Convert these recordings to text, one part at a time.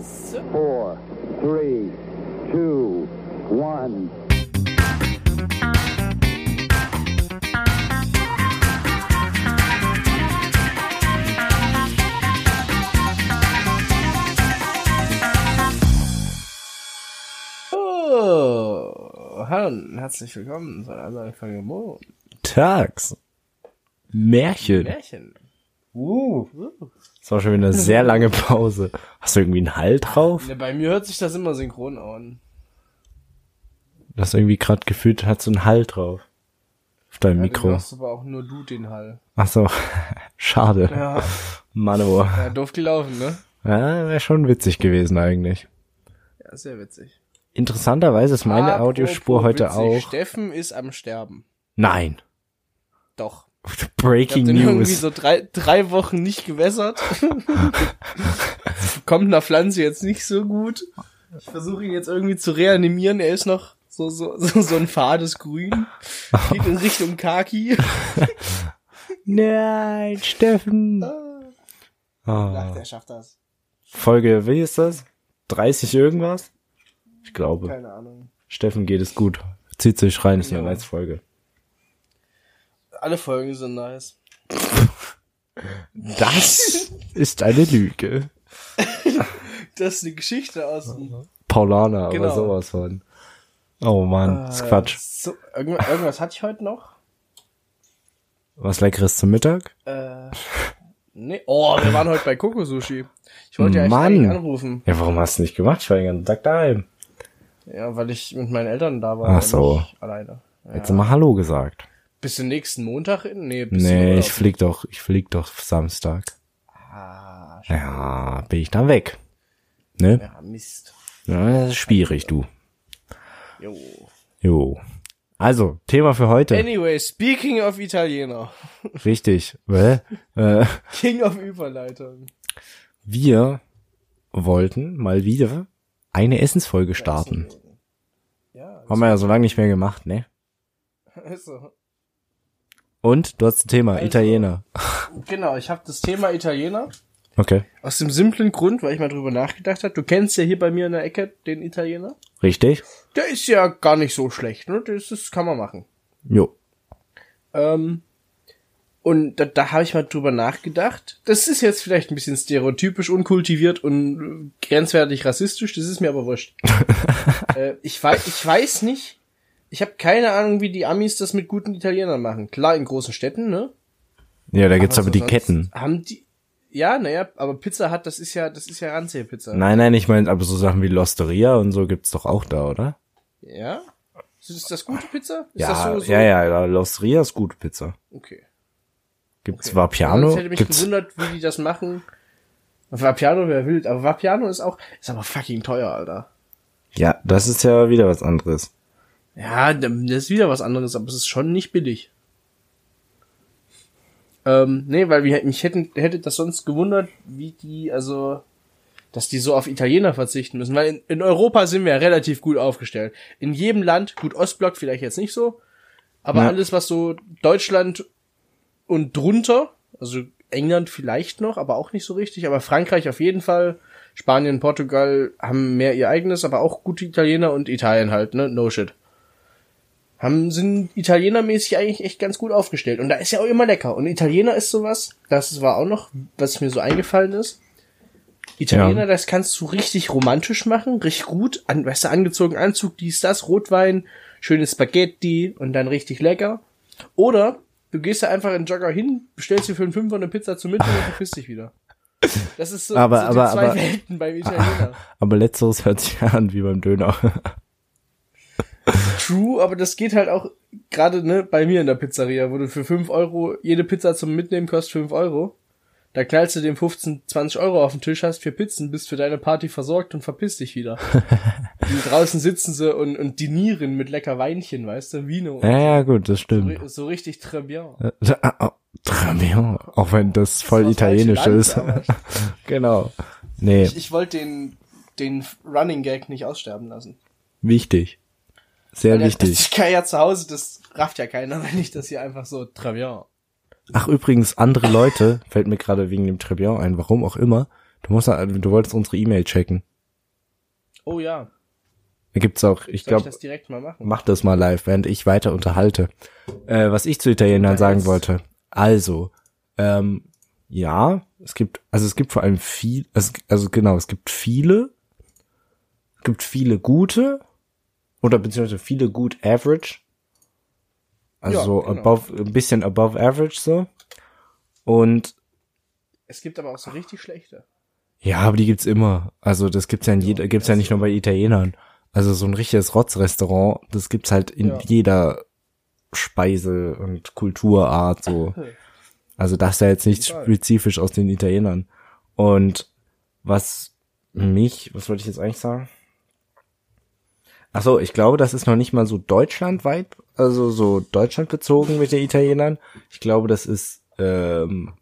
Five, four, three, two, one. Oh, hallo und herzlich willkommen zu einer neuen Folge Mo. Tags. Märchen. Märchen. Uh. Das war schon wieder eine sehr lange Pause. Hast du irgendwie einen Hall drauf? Ja, bei mir hört sich das immer synchron an. Das irgendwie gerade gefühlt hat so einen Hall drauf. Auf deinem Ja, Mikro. Du machst aber auch nur du den Hall. Ach so. Schade. Ja, Mann, oh. ja doof gelaufen, ne? Ja, wäre schon witzig gewesen eigentlich. Ja, sehr witzig. Interessanterweise ist meine Apropos Audiospur heute witzig, auch. Steffen ist am Sterben. Nein. Doch. Ich hab Breaking den irgendwie News. so drei, drei Wochen nicht gewässert. Kommt einer Pflanze jetzt nicht so gut. Ich versuche ihn jetzt irgendwie zu reanimieren. Er ist noch so, so, so, so ein fades Grün. Geht in Richtung Kaki. Nein, Steffen. Ach, Oh. der schafft das. Folge, wie ist das? 30 irgendwas? Ich glaube. Keine Ahnung. Steffen geht es gut. Zieht sich rein, ist eine Ja. nice Folge. Alle Folgen sind nice. Das ist eine Lüge. Das ist eine Geschichte aus dem Paulana, Genau. sowas von. Oh Mann, das ist Quatsch. So, irgendwas, irgendwas hatte ich heute noch. Was Leckeres zum Mittag? Äh, nee. Oh, wir waren heute bei Koko Sushi. Ich wollte ja eigentlich anrufen. Ja, warum hast du nicht gemacht? Ich war den ganzen Tag daheim. Ja, weil ich mit meinen Eltern da war. Ach so. Alleine. Ja. Jetzt mal Hallo gesagt. Bis zum nächsten Montag in? Nee, bis Nee, ich flieg doch, ich flieg doch Samstag. Ah, Ja, bin ich dann weg. Ne? ja, Mist. Ja, das ist schwierig, du. Jo. Jo. Also, Thema für heute. Anyway, speaking of Italiener. Richtig. Well, äh, King of Überleitung. wir wollten mal wieder eine Essensfolge starten. Ja, Haben wir ja so lange nicht mehr gemacht, ne? also, Und du hast ein Thema, Also- Italiener. genau, ich habe das Thema Italiener. Okay. Aus dem simplen Grund, weil ich mal drüber nachgedacht habe. Du kennst ja hier bei mir in der Ecke den Italiener. Richtig? Der ist ja gar nicht so schlecht, ne? Das, das kann man machen. Jo. Ähm, und da, da habe ich mal drüber nachgedacht. Das ist jetzt vielleicht ein bisschen stereotypisch, unkultiviert und äh, grenzwertig rassistisch. Das ist mir aber wurscht. äh, ich, weiß, ich weiß nicht. Ich habe keine Ahnung, wie die Amis das mit guten Italienern machen. Klar, in großen Städten, ne? Ja, da gibt's aber, so die Ketten. Haben die. Ja, naja, aber Pizza hat, das ist ja, das ist ja Ranzia-Pizza. Nein, nein, ich meine, aber so Sachen wie Losteria und so gibt's doch auch da, oder? Ja? Ist das gute Pizza? Ist ja, das so, so? ja, ja, ja, Losteria ist gute Pizza. Okay. Gibt's okay. Vapiano? Sonst hätte mich Gibt's, gewundert, wie die das machen. Vapiano wäre wild, aber Vapiano ist auch, ist aber fucking teuer, Alter. ja, das ist ja wieder was anderes. Ja, das ist wieder was anderes, aber es ist schon nicht billig. Ähm, nee, weil wir, mich hätten, hätte das sonst gewundert, wie die, also, dass die so auf Italiener verzichten müssen, weil in, in Europa sind wir ja relativ gut aufgestellt. In jedem Land, gut, Ostblock vielleicht jetzt nicht so, aber Ja. alles, was so Deutschland und drunter, also England vielleicht noch, aber auch nicht so richtig, aber Frankreich auf jeden Fall, Spanien, Portugal haben mehr ihr eigenes, aber auch gute Italiener und Italien halt, ne, no shit haben, sind italienermäßig eigentlich echt ganz gut aufgestellt. Und da ist ja auch immer lecker. Und Italiener ist sowas, das war auch noch, was mir so eingefallen ist. Italiener, Ja. das kannst du richtig romantisch machen, richtig gut. An, weißt du, angezogen Anzug, dies, das, Rotwein, schönes Spaghetti und dann richtig lecker. Oder du gehst da einfach in den Jogger hin, bestellst dir für einen Fünfer eine Pizza zum Mittag und verpisst dich wieder. Das ist so, Aber- so aber- die zwei aber- Welten beim Italiener. Aber letzteres hört sich an wie beim Döner. True, aber das geht halt auch gerade ne, bei mir in der Pizzeria, wo du für 5 Euro, jede Pizza zum Mitnehmen kostet 5 Euro. Da knallst du dem 15, 20 Euro auf den Tisch, hast vier Pizzen, bist für deine Party versorgt und verpiss dich wieder. und draußen sitzen sie und, und dinieren mit lecker Weinchen, weißt du, Vino. ja, ja, gut, das so, stimmt. ri- so richtig très bien. Äh, ah, Très bien. Auch wenn das voll Das italienisch ist. Genau. Nee, Ich, ich wollte den, den Running Gag nicht aussterben lassen. wichtig. Sehr Weil wichtig. Das kann ja zu Hause, das rafft ja keiner, wenn ich das hier einfach so très bien. Ach, übrigens, andere Leute, fällt mir gerade wegen dem Trebian ein, warum auch immer, du musst, du wolltest unsere E-Mail checken. Oh ja. Da gibt's auch, ich ich glaube, das direkt mal machen? mach das mal live, während ich weiter unterhalte. Äh, was ich zu Italienern sagen wollte. Also, ähm, ja, es gibt, also es gibt vor allem viel, also, also genau, es gibt viele, es gibt viele gute oder beziehungsweise viele gut average. Also Ja, genau. above, ein bisschen above average so. Und Es gibt aber auch so richtig schlechte. ja, aber die gibt's immer. Also das gibt's ja in jeder, gibt's ja nicht nur bei Italienern. Also so ein richtiges Rotzrestaurant, das gibt's halt in Ja. jeder Speise und Kulturart so. Also das ist ja jetzt nicht spezifisch aus den Italienern. Und was mich, was wollte ich jetzt eigentlich sagen? Ach so, ich glaube, das ist noch nicht mal so deutschlandweit, also so deutschlandbezogen mit den Italienern. Ich glaube, das ist ähm,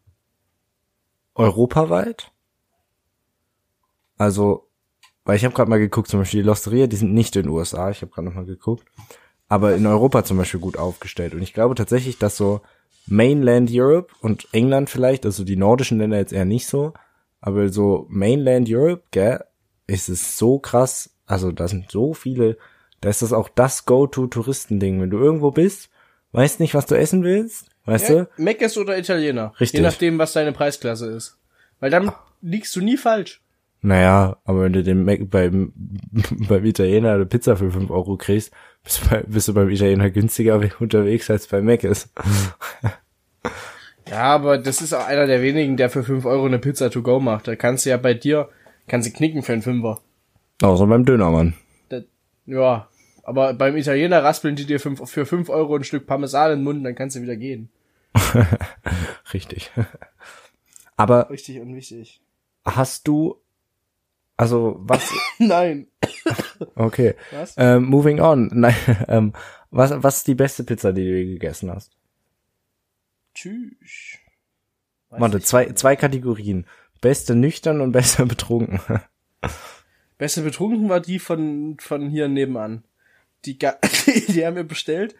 europaweit. Also, weil ich habe gerade mal geguckt, zum Beispiel die Losteria, die sind nicht in den USA, ich habe gerade noch mal geguckt, aber in Europa zum Beispiel gut aufgestellt. Und ich glaube tatsächlich, dass so Mainland Europe und England vielleicht, also die nordischen Länder jetzt eher nicht so, aber so Mainland Europe, gell, ist es so krass, also da sind so viele, da ist das auch das Go-To-Touristending. Wenn du irgendwo bist, weißt nicht, was du essen willst, weißt Ja, du? Meckes oder Italiener. Richtig. Je nachdem, was deine Preisklasse ist. Weil dann liegst du nie falsch. Naja, aber wenn du den Mac beim, beim Italiener eine Pizza für 5 Euro kriegst, bist du, bei, bist du beim Italiener günstiger unterwegs als bei Mac ist. Ja, aber das ist auch einer der wenigen, der für 5 Euro eine Pizza to go macht. Da kannst du ja bei dir, kannst du knicken für einen Fünfer. Außer beim Dönermann. Das, ja, aber beim Italiener raspeln die dir fünf, für 5 Euro ein Stück Parmesan in den Mund, dann kannst du wieder gehen. Richtig. Aber Richtig und wichtig. hast du, also was, Nein. okay, Was? ähm, moving on. Nein, ähm, was, was ist die beste Pizza, die du je gegessen hast? Tschüss. Weiß Warte, zwei, zwei Kategorien. Beste nüchtern und beste betrunken. Beste betrunken war die von, von hier nebenan. Die, die, die haben wir bestellt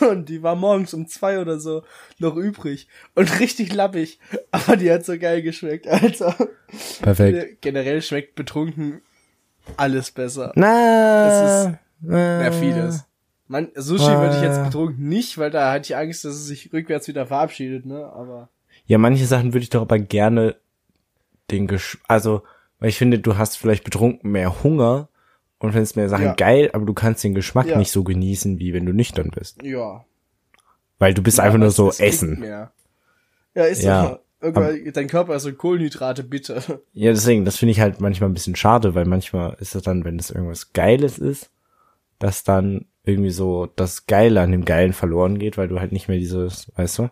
und die war morgens um zwei oder so noch übrig und richtig lappig. Aber die hat so geil geschmeckt, Alter. Perfekt. Generell schmeckt betrunken alles besser. Na, Das Ja, vieles. Man, Sushi würde ich jetzt betrunken nicht, weil da hatte ich Angst, dass es sich rückwärts wieder verabschiedet, ne? Aber Ja, manche Sachen würde ich doch aber gerne den Gesch also, weil ich finde, du hast vielleicht betrunken mehr Hunger und findest mehr Sachen Ja. geil, aber du kannst den Geschmack Ja. nicht so genießen, wie wenn du nüchtern bist. ja. Weil du bist Ja, einfach nur so essen. Mehr. Ja, ist Ja. Irgendwann, dein Körper ist so Kohlenhydrate, bitte. Ja, deswegen, das finde ich halt manchmal ein bisschen schade, weil manchmal ist es dann, wenn es irgendwas Geiles ist, dass dann irgendwie so das Geile an dem Geilen verloren geht, weil du halt nicht mehr dieses, weißt du?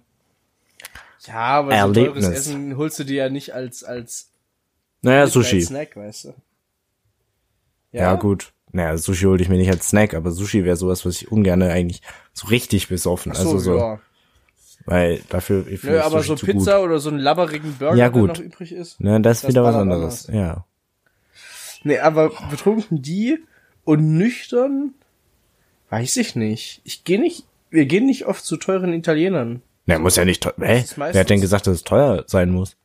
Ja, aber so Erlebnis. teures Essen holst du dir ja nicht als, als Naja, als Sushi. Snack, weißt du. Ja, gut. Naja, Sushi hole ich mir nicht als Snack, aber Sushi wäre sowas, was ich ungern eigentlich so richtig besoffen. Ach so, also so, ja. weil dafür ich Nö, aber Sushi so Pizza oder so einen labberigen Burger, Ja, der gut. noch übrig ist. Gut. Ne, das ist das wieder was ballert anderes. Ja. Nee, aber betrunken die und nüchtern, weiß ich nicht. Ich gehe nicht, wir gehen nicht oft zu teuren Italienern. Ne, muss ja nicht teuer. Hä? Wer hat denn gesagt, dass es teuer sein muss?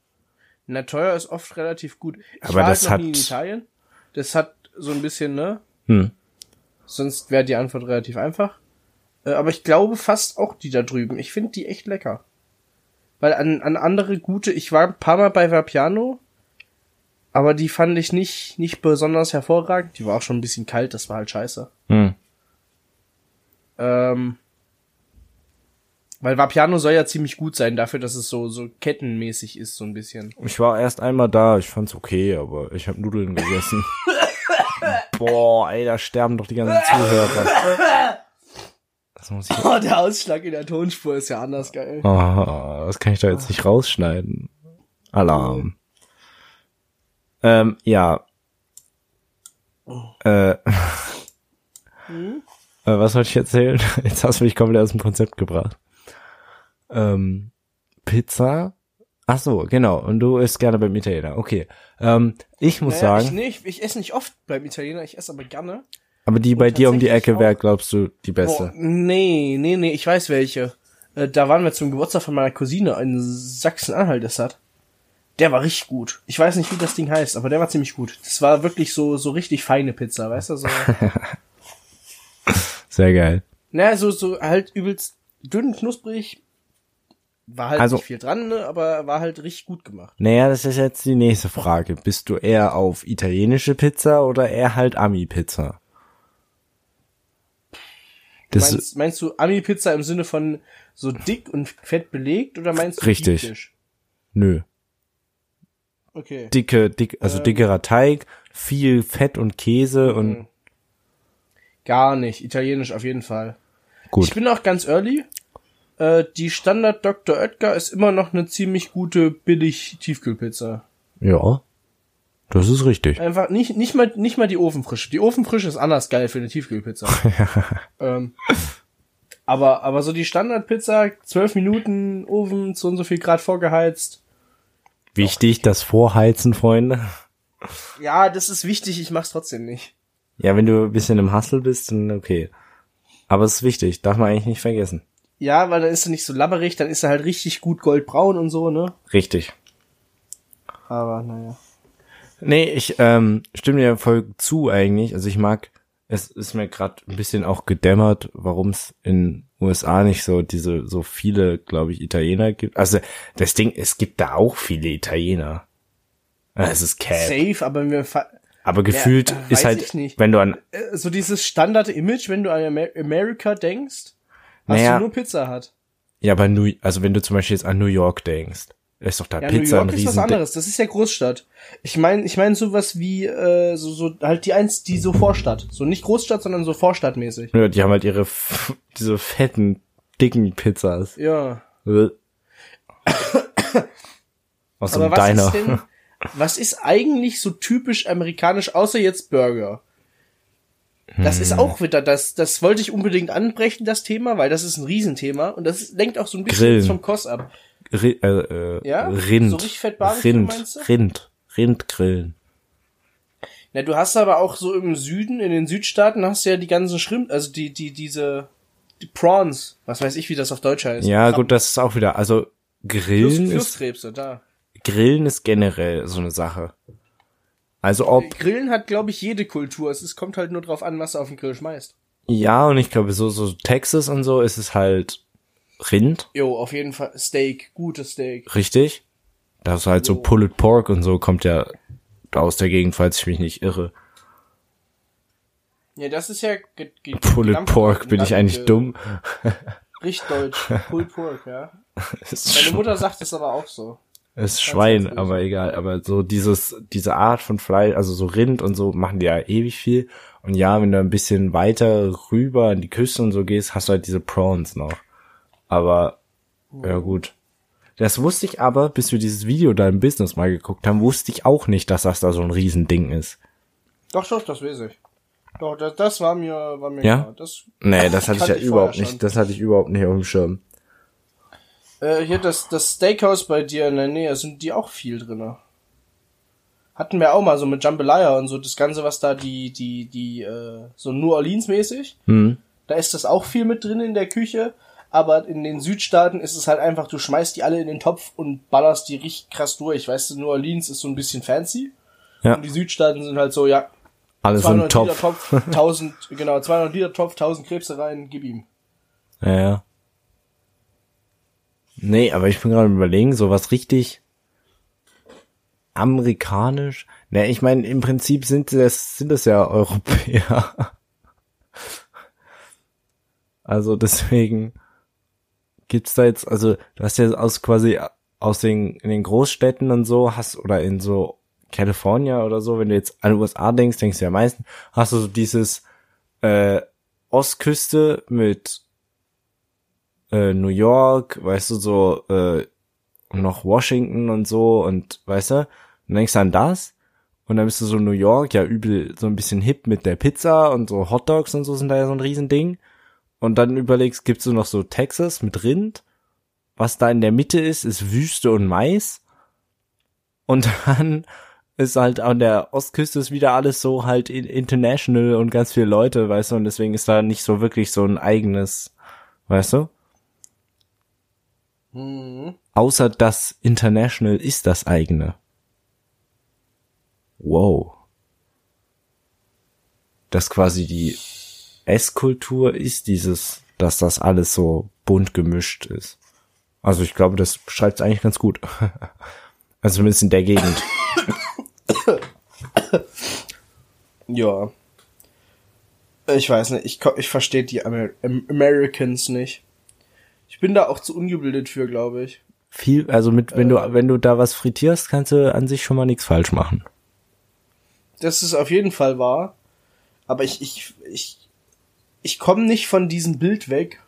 Na, teuer ist oft relativ gut. Ich Aber war das halt noch nie in hat- Italien. Das hat so ein bisschen, ne? Hm. Sonst wäre die Antwort relativ einfach. Äh, aber ich glaube fast auch die da drüben. Ich finde die echt lecker. Weil an, an andere gute, ich war ein paar Mal bei Vapiano, aber die fand ich nicht, nicht besonders hervorragend. Die war auch schon ein bisschen kalt, das war halt scheiße. Hm. Ähm, weil Vapiano soll ja ziemlich gut sein, dafür, dass es so, so kettenmäßig ist, so ein bisschen. Ich war erst einmal da, ich fand's okay, aber ich habe Nudeln gegessen. Boah, ey, da sterben doch die ganzen Zuhörer. Das muss ich. Oh, der Ausschlag in der Tonspur ist ja anders geil. Oh, das kann ich da jetzt nicht rausschneiden. Alarm. Ähm, ja. Äh, äh, was wollte ich erzählen? Jetzt hast du mich komplett aus dem Konzept gebracht. Ähm, Pizza. Ach so, genau. Und du isst gerne beim Italiener. Okay. Ähm, ich muss Naja, ich, sagen, ich, ich esse nicht oft beim Italiener, ich esse aber gerne. aber die bei dir um die Ecke wäre, glaubst du, die beste. nee, nee, nee, ich weiß welche. Äh, da waren wir zum Geburtstag von meiner Cousine in Sachsen-Anhalt, das. Der war richtig gut. Ich weiß nicht, wie das Ding heißt, aber der war ziemlich gut. Das war wirklich so, so richtig feine Pizza, weißt du? So, Sehr geil. naja, so, so halt übelst dünn, knusprig. War halt Also- nicht viel dran, ne? aber war halt richtig gut gemacht. Naja, das ist jetzt die nächste Frage. Bist du eher auf italienische Pizza oder eher halt Ami-Pizza? Das Meinst, meinst du Ami-Pizza im Sinne von so dick und fett belegt oder meinst du Richtig. Deep Dish? nö. Okay. Dicke, dick, also Ähm. dickerer Teig, viel Fett und Käse und Mhm. Gar nicht. Italienisch auf jeden Fall. gut. Ich bin auch ganz early. Äh, die Standard Dr. Oetker ist immer noch eine ziemlich gute billig Tiefkühlpizza. Ja. Das ist richtig. Einfach nicht nicht mal nicht mal die Ofenfrische. Die Ofenfrische ist anders geil für eine Tiefkühlpizza. ähm, aber aber so die Standardpizza, zwölf Minuten Ofen, so und so viel Grad vorgeheizt. Wichtig, das Vorheizen, Freunde. Ja, das ist wichtig. Ich mach's trotzdem nicht. Ja, wenn du ein bisschen im Hustle bist, dann okay. Aber es ist wichtig, darf man eigentlich nicht vergessen. Ja, weil dann ist er nicht so labberig, dann ist er halt richtig gut goldbraun und so, ne? Richtig. Aber naja. Nee, ich ähm, stimme dir voll zu eigentlich. Also ich mag, es ist mir gerade ein bisschen auch gedämmert, warum es in USA nicht so diese so viele, glaube ich, Italiener gibt. Also das Ding, es gibt da auch viele Italiener. Es ist Cap. Safe, aber wir fa- Aber gefühlt Ja, ist halt, wenn du an, äh, so dieses Standard-Image, wenn du an Amer America denkst, hast Naja. du nur Pizza hat. ja, bei New, also wenn du zum Beispiel jetzt an New York denkst, ist doch da Ja, New Pizza ein York ist was anderes. Das ist ja Großstadt. Ich meine, ich meine sowas wie äh, so, so halt die eins, die so Vorstadt, so nicht Großstadt, sondern so Vorstadtmäßig. Ja, die haben halt ihre diese fetten dicken Pizzas. Ja. Äh. Aus so Aber einem was Diner. ist denn, was ist eigentlich so typisch amerikanisch, außer jetzt Burger? Das Hm. ist auch wieder, das, das wollte ich unbedingt anbrechen, das Thema, weil das ist ein Riesenthema und das lenkt auch so ein bisschen vom Kost ab. Ri äh, äh, Ja? Rind. So richtig fett Barbecue, Rind. meinst du? Rind. Rindgrillen. Na, du hast aber auch so im Süden, in den Südstaaten hast du ja die ganzen Schrimp, also die, die, diese, die Prawns, was weiß ich, wie das auf Deutsch heißt. Ja, Krabben. gut, das ist auch wieder, also Fluss, Grillen ist, Flusskrebse, da. Grillen ist generell so eine Sache. Also ob, Grillen hat, glaube ich, jede Kultur. Es ist, kommt halt nur drauf an, was du auf den Grill schmeißt. ja, und ich glaube, so, so Texas und so ist es halt Rind, Jo, auf jeden Fall Steak, gutes Steak. richtig? Das ist halt so Jo. Pulled Pork und so kommt ja aus der Gegend, falls ich mich nicht irre. Ja, das ist ja Pulled Pork, bin ich eigentlich dumm? Richtig deutsch. Pulled Pork, ja. Meine Mutter sagt es aber auch so. Ist Schwein, aber egal. Aber so dieses, diese Art von Fleisch, also so Rind und so machen die ja ewig viel. Und ja, wenn du ein bisschen weiter rüber an die Küste und so gehst, hast du halt diese Prawns noch. Aber, ja gut. Das wusste ich aber, bis wir dieses Video da im Business mal geguckt haben, wusste ich auch nicht, dass das da so ein Riesending ist. Doch, doch, das weiß ich. Doch, das, das war mir, war mir Ja? klar. Das, Nee, das hatte ich ja überhaupt schon. nicht, das hatte ich überhaupt nicht auf dem Schirm. Äh, hier, das, das Steakhouse bei dir in der Nähe, sind die auch viel drinne. Hatten wir auch mal so mit Jambalaya und so, das Ganze, was da die, die, die, äh, so New Orleans mäßig. Hm. Da ist das auch viel mit drin in der Küche. Aber in den Südstaaten ist es halt einfach, du schmeißt die alle in den Topf und ballerst die richtig krass durch. Weißt du, New Orleans ist so ein bisschen fancy. Ja. Und die Südstaaten sind halt so, ja, Alles im 200 Liter Topf. Topf, 1000, genau, 200 Liter Topf, 1000 Krebse rein, gib ihm. Ja, ja. Nee, aber ich bin gerade überlegen, so was richtig amerikanisch. Ne, ich meine, im Prinzip sind das, sind das ja Europäer. Also deswegen gibt's da jetzt, also du hast ja aus quasi aus den, in den Großstädten und so hast, oder in so California oder so, wenn du jetzt an USA denkst, denkst du ja meistens, hast du so dieses äh, Ostküste mit äh, New York, weißt du, so äh, noch Washington und so und weißt du, dann denkst an das? Und dann bist du so New York, ja übel so ein bisschen hip mit der Pizza und so Hot Dogs und so sind da ja so ein Riesending. Und dann überlegst, gibt's so noch so Texas mit Rind, was da in der Mitte ist, ist Wüste und Mais. Und dann ist halt an der Ostküste ist wieder alles so halt in- international und ganz viele Leute, weißt du, und deswegen ist da nicht so wirklich so ein eigenes, weißt du? Mhm. außer das International ist das eigene. Wow. Dass quasi die Esskultur ist dieses, dass das alles so bunt gemischt ist. Also ich glaube, das beschreibt es eigentlich ganz gut. also zumindest in der Gegend. Ja. Ich weiß nicht, ich, ich verstehe die Amer Am- Americans nicht. Ich bin da auch zu ungebildet für, glaube ich. Viel, also mit, wenn du, wenn du da was frittierst, kannst du an sich schon mal nichts falsch machen. Das ist auf jeden Fall wahr. Aber ich, ich, ich, ich komme nicht von diesem Bild weg,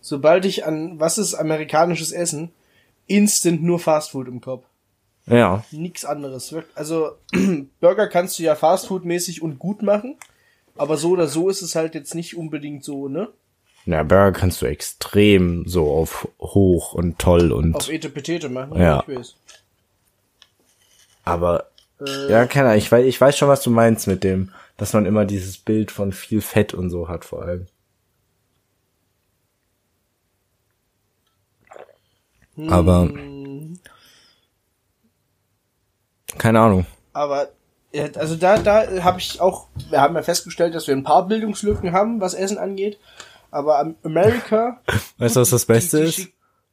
sobald ich an, was ist amerikanisches Essen, instant nur Fastfood im Kopf. Ja. Nix anderes. Also, Burger kannst du ja Fastfood-mäßig und gut machen. Aber so oder so ist es halt jetzt nicht unbedingt so, ne? Ja, Burger kannst du extrem so auf hoch und toll und, Auf Etepetete machen. Ja. Ich weiß. aber, ja, keine Ahnung, ich weiß, ich weiß schon, was du meinst mit dem, dass man immer dieses Bild von viel Fett und so hat, vor allem. Aber, keine Ahnung. Aber also da, da habe ich auch, wir haben ja festgestellt, dass wir ein paar Bildungslücken haben, was Essen angeht. Aber am- Amerika, Weißt du, was das Beste die ist? schick-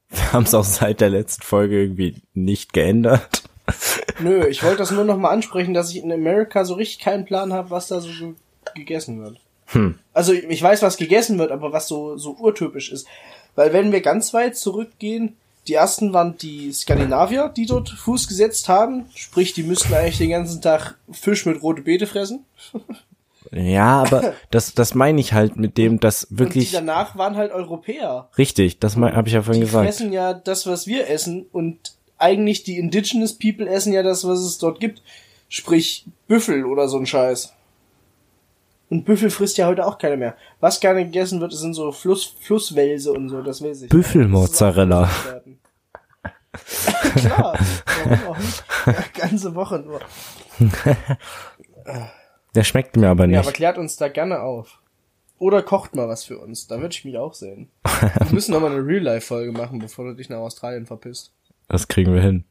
Wir haben es auch seit der letzten Folge irgendwie nicht geändert. nö, ich wollte das nur noch mal ansprechen, dass ich in Amerika so richtig keinen Plan habe, was da so ge gegessen wird. Hm. Also ich weiß, was gegessen wird, aber was so so urtypisch ist, weil wenn wir ganz weit zurückgehen, die ersten waren die Skandinavier, die dort Fuß gesetzt haben, sprich, die müssten eigentlich den ganzen Tag Fisch mit rote Beete fressen. Ja, aber das, das meine ich halt mit dem, dass Und die wirklich danach waren halt Europäer. richtig, das habe ich ja vorhin Die gesagt. fressen ja das, was wir essen und eigentlich die Indigenous People essen ja das, was es dort gibt. Sprich Büffel oder so ein Scheiß. Und Büffel frisst ja heute auch keiner mehr. Was gerne gegessen wird, sind so Fluss, Flusswälse und so, das weiß ich. Büffelmozzarella. Klar, warum auch nicht? Ja, ganze Woche nur. Der schmeckt mir aber Ja, aber nicht. klärt uns da gerne auf. Oder kocht mal was für uns, da würde ich mich auch sehen. Wir müssen noch mal eine Real-Life-Folge machen, bevor du dich nach Australien verpisst. Das kriegen wir hin.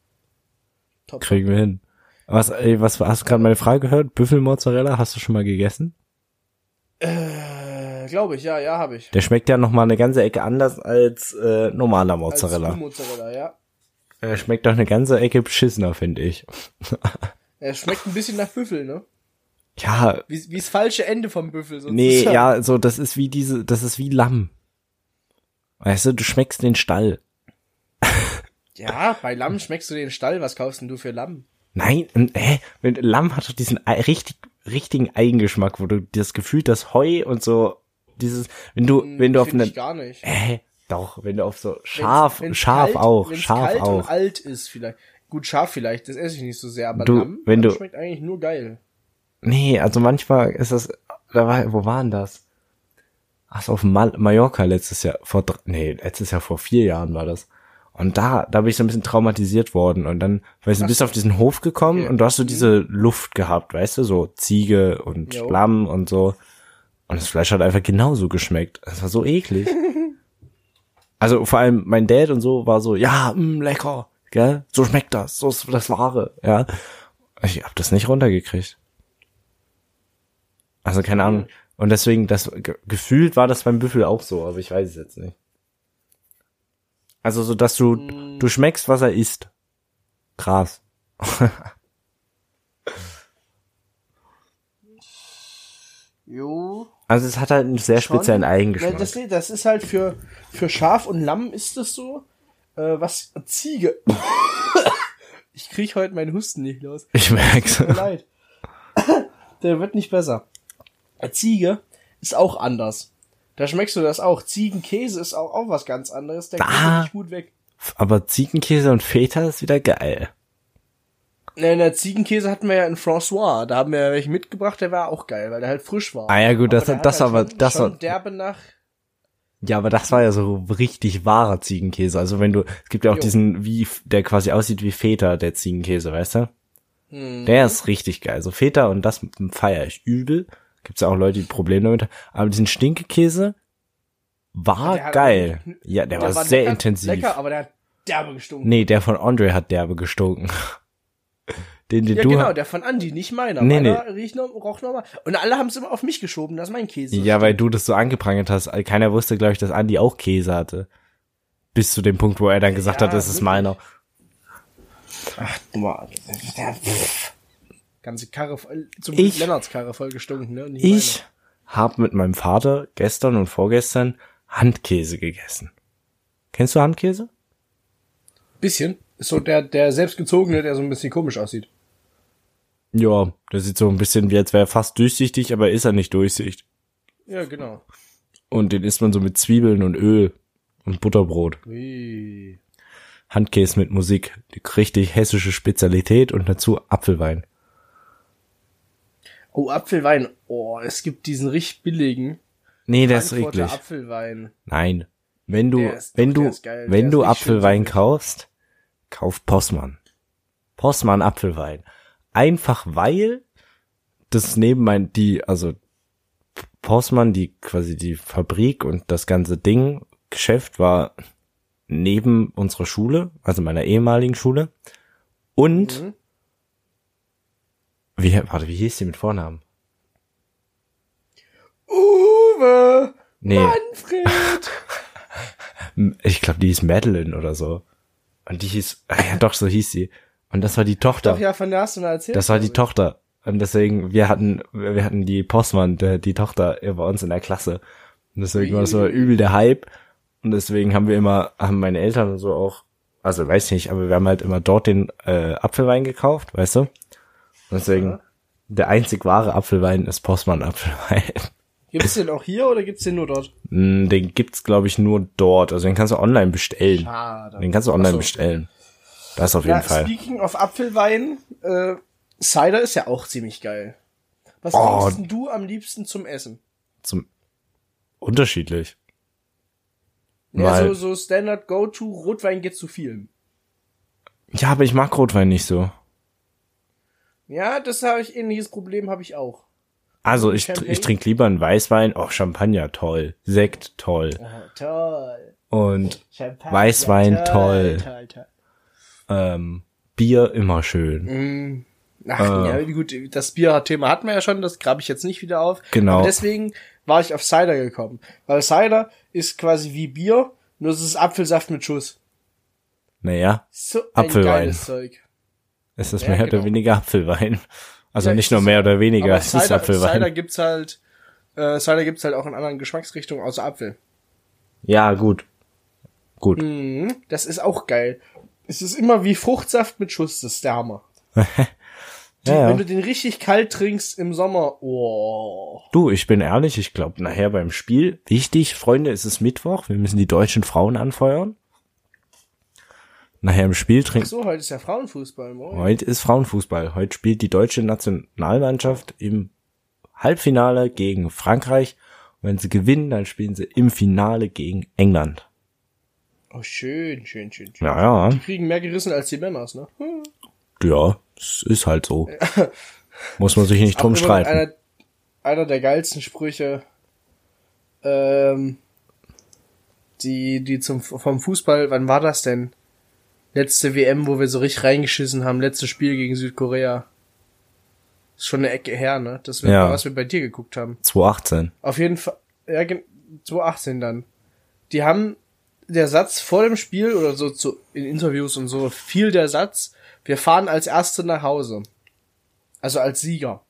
Top. Kriegen wir hin. Was, ey, was hast du gerade meine Frage gehört? Büffelmozzarella, hast du schon mal gegessen? Äh, glaube ich, ja, ja, habe ich. Der schmeckt ja noch mal eine ganze Ecke anders als äh, normaler Als Mozzarella. Mozzarella, ja. Er schmeckt doch eine ganze Ecke beschissener, finde ich. Er schmeckt ein bisschen nach Büffel, ne? Ja, Wie, wie das falsche Ende vom Büffel sozusagen. nee, ja, so das ist wie diese, das ist wie Lamm. Weißt du, du schmeckst den Stall. Ja, bei Lamm schmeckst du den Stall. Was kaufst denn du für Lamm? Nein, äh, Lamm hat doch diesen richtig, richtigen Eigengeschmack, wo du das Gefühl, das Heu und so, dieses, wenn du, wenn du auf eine, gar nicht. äh, doch, wenn du auf so scharf, Wenn's- wenn's scharf kalt, auch, scharf kalt auch. und alt ist vielleicht. Gut, scharf vielleicht, das esse ich nicht so sehr, aber Du, Lamm, wenn Lamm du- schmeckt eigentlich nur geil. Nee, also manchmal ist das, da war, wo waren das? Ach, so auf Mal Mallorca letztes Jahr, vor, dr- nee, letztes Jahr vor vier Jahren war das. Und da, da bin ich so ein bisschen traumatisiert worden und dann, weißt du, bist auf diesen Hof gekommen Okay. und du hast so diese Luft gehabt, weißt du, so Ziege und Jo. Lamm und so. Und das Fleisch hat einfach genauso geschmeckt. Das war so eklig. also vor allem mein Dad und so war so, ja, mh, lecker, gell? So schmeckt das, so ist das Wahre, ja. Ich hab das nicht runtergekriegt. Also keine Ahnung. Und deswegen, das ge gefühlt war das beim Büffel auch so, aber ich weiß es jetzt nicht. Also so, dass du, du schmeckst, was er isst. Krass. Jo. Also es hat halt einen sehr Schon. speziellen Ja, Eigengeschmack. das, das ist halt für, für Schaf und Lamm ist das so. Äh, was Ziege. ich krieg heute meinen Husten nicht los. ich merk's. Tut mir leid. Der wird nicht besser. Ziege ist auch anders. Da schmeckst du das auch. Ziegenkäse ist auch, auch was ganz anderes. Der Da. kommt nicht gut weg. Aber Ziegenkäse und Feta ist wieder geil. Ne, ne, Ziegenkäse hatten wir ja in François. Da haben wir ja welchen mitgebracht, der war auch geil, weil der halt frisch war. Ah ja, gut, das- der hat das halt aber- schon, das schon war- derbe nach. Ja, aber das war ja so richtig wahrer Ziegenkäse. Also wenn du, es gibt ja auch Jo. diesen, wie, der quasi aussieht wie Feta, der Ziegenkäse, weißt du? Hm. Der ist richtig geil. So Feta und das feiere ich übel. Gibt's ja auch Leute, die Probleme damit haben. Aber diesen Stinkekäse war Der hat- geil. Ja, der, war, sehr lecker, intensiv. Lecker, aber der hat derbe gestunken. Nee, der von Andre hat derbe gestunken. Den, den ja, du genau, der von Andy, nicht meiner. Nee, meiner riecht noch, roch normal. Und alle haben es immer auf mich geschoben, dass mein Käse. Ja, weil du das so angeprangert hast. Keiner wusste, glaube ich, dass Andi auch Käse hatte. Bis zu dem Punkt, wo er dann gesagt Ja, hat, das ist meiner. Ach, du mal. Der, pff. Ganze Karre, voll- zum Ich- Lennarts Karre voll gestunken, ne? Ich habe mit meinem Vater gestern und vorgestern Handkäse gegessen. Kennst du Handkäse? Bisschen. Ist so der, der selbstgezogene, der so ein bisschen komisch aussieht. Ja, der sieht so ein bisschen wie, als wäre er fast durchsichtig, aber ist er nicht durchsichtig. Ja, genau. Und den isst man so mit Zwiebeln und Öl und Butterbrot. Ui. Handkäse mit Musik. Die richtig hessische Spezialität und dazu Apfelwein. Oh, Apfelwein. Oh, es gibt diesen richtig billigen Nee, der ist eklig. Apfelwein. Nein. Wenn du, ist- wenn du, geil. wenn du richtig Apfelwein kaufst, kauf Possmann. Possmann Apfelwein. Einfach weil das neben mein, die, also Possmann, die quasi die Fabrik und das ganze Ding, Geschäft war neben unserer Schule, also meiner ehemaligen Schule. Und, Mhm. Wie, warte, wie hieß die mit Vornamen? Uwe! Nee, Manfred! ich glaube, die hieß Madeline oder so. Und die hieß, ah ja, doch, so hieß sie. Und das war die Tochter. Doch, ja, von der hast du mal erzählt. Das war die Tochter. Und deswegen, wir hatten, wir hatten die Postmann, der, die Tochter bei uns in der Klasse. Und deswegen war das so übel der Hype. Und deswegen haben wir immer, haben meine Eltern und so auch, also weiß nicht, aber wir haben halt immer dort den äh, Apfelwein gekauft, weißt du? Deswegen, Ja. der einzig wahre Apfelwein ist Postmann Apfelwein. ich. Gibt's den auch hier oder gibt's den nur dort? Mm, den gibt's, glaube ich, nur dort. Also den kannst du online bestellen. Schade. Den kannst du online so. bestellen. Das auf Ja, jeden Fall. speaking of Apfelwein, äh, Cider ist ja auch ziemlich geil. Was Oh. trinkst du am liebsten zum Essen? Zum unterschiedlich. Ja, so, so Standard Go-To, Rotwein geht zu viel. Ja, aber ich mag Rotwein nicht so. Ja, das habe ich, ähnliches Problem habe ich auch. Also ich, Champagne? ich trinke lieber einen Weißwein. Oh, Champagner, toll. Sekt, toll. Oh, toll. Und Champagner, Weißwein, toll. toll, toll. ähm, Bier immer schön. Mm. Ach, Äh. ja, gut, das Bier-Thema hatten wir ja schon, das grabe ich jetzt nicht wieder auf. Genau. Aber deswegen war ich auf Cider gekommen. Weil Cider ist quasi wie Bier, nur es ist Apfelsaft mit Schuss. Naja, So ein Apfelwein. geiles Zeug. Es ist Ja, mehr genau. oder weniger Apfelwein. Also Ja, nicht nur mehr oder weniger, es ist Apfelwein. Cider gibt's halt, äh, Cider gibt's halt auch in anderen Geschmacksrichtungen außer Apfel. Ja, gut. Gut. Mhm, das ist auch geil. Es ist immer wie Fruchtsaft mit Schuss, das ist der Hammer. Die, Ja, Wenn ja. du den richtig kalt trinkst im Sommer, oh. Du, ich bin ehrlich, ich glaube nachher beim Spiel, wichtig, Freunde, es ist Mittwoch, wir müssen die deutschen Frauen anfeuern. Nachher im Spiel Ach trinken. so, heute ist ja Frauenfußball, moin. Heute ist Frauenfußball. Heute spielt die deutsche Nationalmannschaft im Halbfinale gegen Frankreich. Und wenn sie gewinnen, dann spielen sie im Finale gegen England. Oh, schön, schön, schön, schön. Ja, ja. Die kriegen mehr gerissen als die Männers, ne? Hm. Ja, es ist halt so. Muss man sich nicht drum streiten. Einer, einer der geilsten Sprüche, ähm, die, die zum, vom Fußball, wann war das denn? Letzte WM, wo wir so richtig reingeschissen haben, letztes Spiel gegen Südkorea. Ist schon eine Ecke her, ne? Das, wir, Ja. was wir bei dir geguckt haben. 2018. Auf jeden Fall, ja, gen- 2018 dann. Die haben der Satz vor dem Spiel oder so zu, in Interviews und so fiel der Satz, wir fahren als Erste nach Hause. Also als Sieger.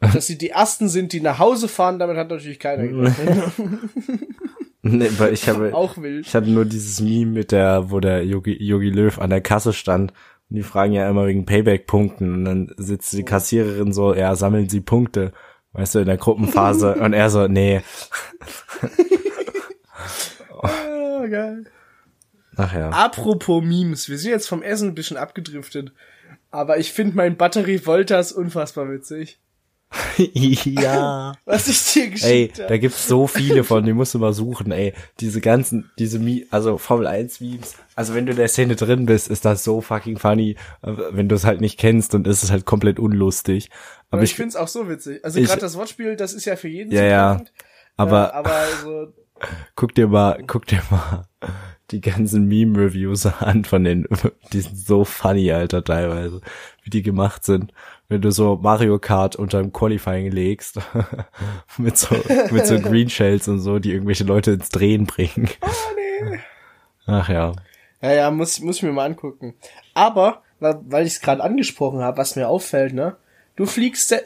Dass sie die Ersten sind, die nach Hause fahren, damit hat natürlich keiner gerechnet. Nee, weil ich habe, Auch wild. ich hatte nur dieses Meme mit der, wo der Yogi, Yogi Löw an der Kasse stand. Und die fragen ja immer wegen Payback-Punkten. Und dann sitzt die Kassiererin so, ja, sammeln Sie Punkte. Weißt du, in der Gruppenphase. Und er so, nee. Ah, geil. Ach ja. Apropos Memes, wir sind jetzt vom Essen ein bisschen abgedriftet. Aber ich finde mein Batterie Voltas unfassbar witzig. ja. Was ich dir Ey, geschickt da habe. gibt's so viele von, die musst du mal suchen, ey. Diese ganzen, diese Mi also Formel 1 Memes. Also wenn du in der Szene drin bist, ist das so fucking funny. Wenn du es halt nicht kennst, dann ist es halt komplett unlustig. Aber Aber ich ich, finde es auch so witzig. Also gerade das Wortspiel, das ist ja für jeden Ja, ja. aber äh, aber so guck dir mal, guck dir mal die ganzen Meme-Reviews an von den, die sind so funny, Alter, teilweise, wie die gemacht sind. Wenn du so Mario Kart unter dem Qualifying legst, mit so, mit so Green Shells und so, die irgendwelche Leute ins Drehen bringen. Oh, nee. Ach ja. Ja, ja, muss, muss ich mir mal angucken. Aber, weil, weil ich es gerade angesprochen habe, was mir auffällt, ne? Du fliegst se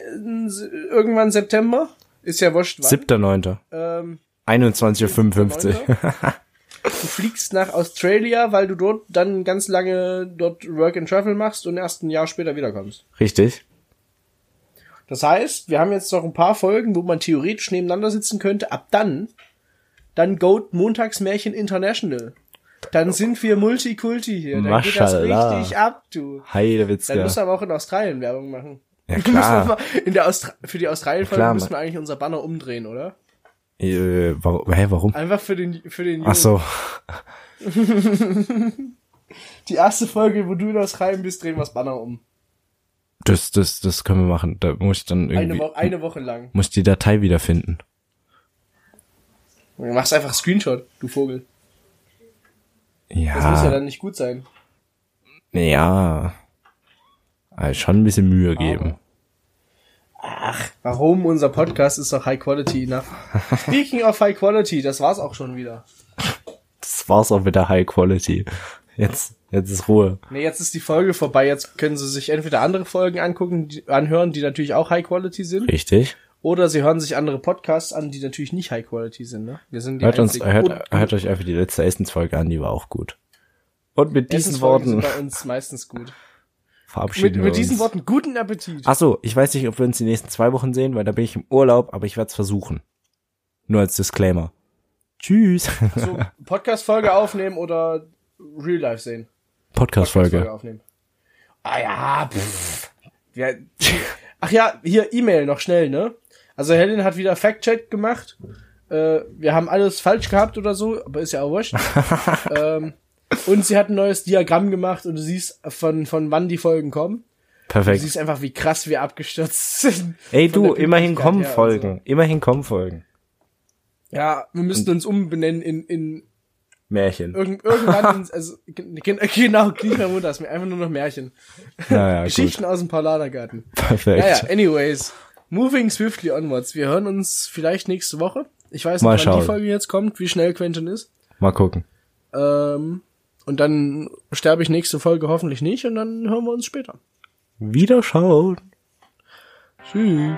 irgendwann September? Ist ja wurscht, wann? 7.9. Ähm, 21.55 Uhr. du fliegst nach Australia, weil du dort dann ganz lange dort Work and Travel machst und erst ein Jahr später wiederkommst. Richtig. Das heißt, wir haben jetzt noch ein paar Folgen, wo man theoretisch nebeneinander sitzen könnte. Ab dann, dann Goat Montagsmärchen International. Dann sind wir Multikulti hier. Dann geht das richtig ab, du. Dann Heidewitzka. müssen wir aber auch in Australien Werbung machen. Ja klar. in der Austra für die Australien-Folge müssen wir eigentlich unser Banner umdrehen, oder? Äh, warum, hä, warum? Einfach für den, für den Ach so. Die erste Folge, wo du in Australien bist, drehen wir das Banner um. Das, das, das können wir machen. Da muss ich dann Eine, irgendwie, Wo eine Woche lang. muss ich die Datei wiederfinden. Du machst einfach Screenshot, du Vogel. Das muss ja Ja, dann nicht gut sein. ja. Also schon ein bisschen Mühe geben. Ach, warum? Unser Podcast ist doch High Quality enough. Speaking of High Quality, das war's auch schon wieder. Das war's auch mit der High Quality. Jetzt, jetzt ist Ruhe. Nee, jetzt ist die Folge vorbei. Jetzt können Sie sich entweder andere Folgen angucken, die, anhören, die natürlich auch High Quality sind. Richtig? Oder Sie hören sich andere Podcasts an, die natürlich nicht High Quality sind. Ne? Wir sind die Hört uns, hört, hört euch einfach die letzte Essensfolge an, die war auch gut. Und mit diesen Worten sind bei uns meistens gut. Mit, verabschieden wir mit diesen uns. Worten guten Appetit. Ach so, ich weiß nicht, ob wir uns die nächsten zwei Wochen sehen, weil da bin ich im Urlaub, aber ich werde es versuchen. Nur als Disclaimer. Tschüss. So, Podcast-Folge aufnehmen oder Real Life sehen. Podcast-Folge. aufnehmen. Ah ja, pff. Ja, ach ja, hier E-Mail noch schnell, ne? Also Helen hat wieder Fact-Check gemacht. Äh, wir haben alles falsch gehabt oder so, aber ist ja auch wurscht. ähm, und sie hat ein neues Diagramm gemacht und du siehst von, von wann die Folgen kommen. Du Perfekt. siehst einfach, wie krass wir abgestürzt sind. Ey du, immerhin kommen Folgen. Immerhin kommen Folgen. So. Ja, wir müssten uns umbenennen in, in Märchen. irgend, irgendwann, also, gen- genau, nicht mehr Mutter, ist mir einfach nur noch Märchen. Naja, gut. Geschichten aus dem Paulanergarten. Perfekt. Naja, anyways. Moving swiftly onwards. Wir hören uns vielleicht nächste Woche. Ich weiß Mal nicht, wann schauen. die Folge jetzt kommt, wie schnell Quentin ist. Mal gucken. Ähm, und dann sterbe ich nächste Folge hoffentlich nicht und dann hören wir uns später. Wiederschauen. Tschüss.